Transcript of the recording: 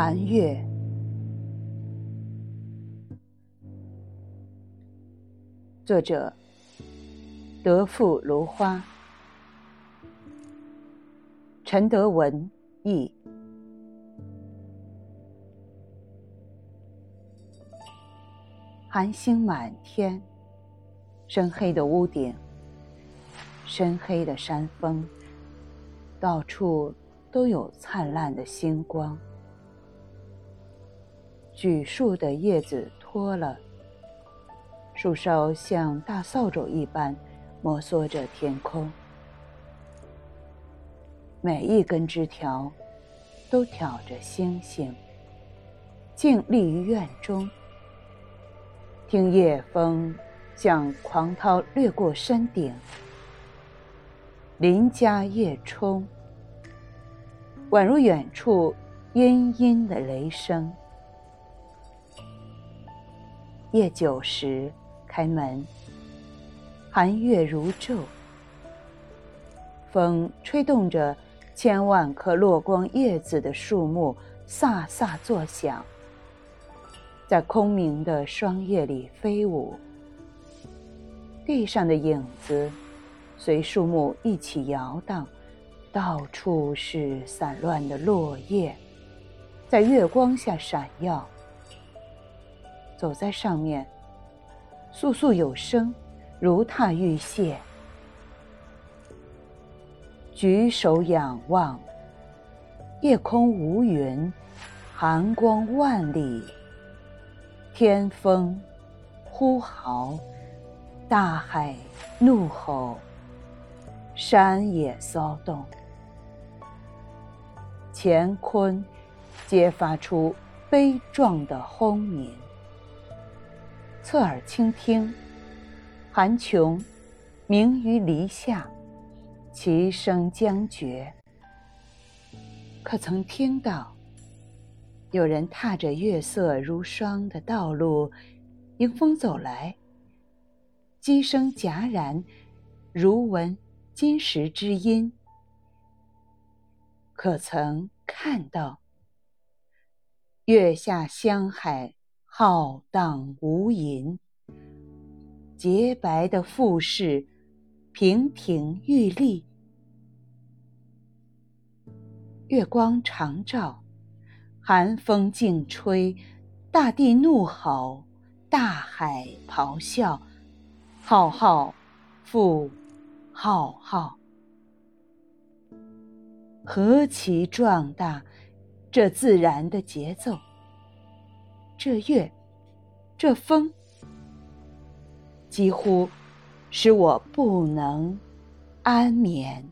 寒月，作者：德富芦花，陈德文译。寒星满天，深黑的屋顶，深黑的山峰，到处都有灿烂的星光。榉树的叶子脱了，树梢像大扫帚一般摩挲着天空，每一根枝条都挑着星星，静立于院中，听夜风像狂涛掠过山顶，邻家夜冲，宛如远处阴阴的雷声。夜久时，开门，寒月如昼。风吹动着千万颗落光叶子的树木，飒飒作响，在空明的霜叶里飞舞。地上的影子随树木一起摇荡，到处是散乱的落叶，在月光下闪耀。走在上面，簌簌有声，如踏玉屑。举手仰望，夜空无云，寒光万里。天风呼号，大海怒吼，山也骚动，乾坤皆发出悲壮的轰鸣。侧耳倾听，寒琼鸣于篱下，其声将绝。可曾听到有人踏着月色如霜的道路迎风走来？机声戛然，如闻金石之音。可曾看到月下香海？浩荡无垠，洁白的富士亭亭玉立，月光长照，寒风劲吹，大地怒吼，大海咆哮，浩浩复浩浩，何其壮大！这自然的节奏。这月，这风，几乎使我不能安眠。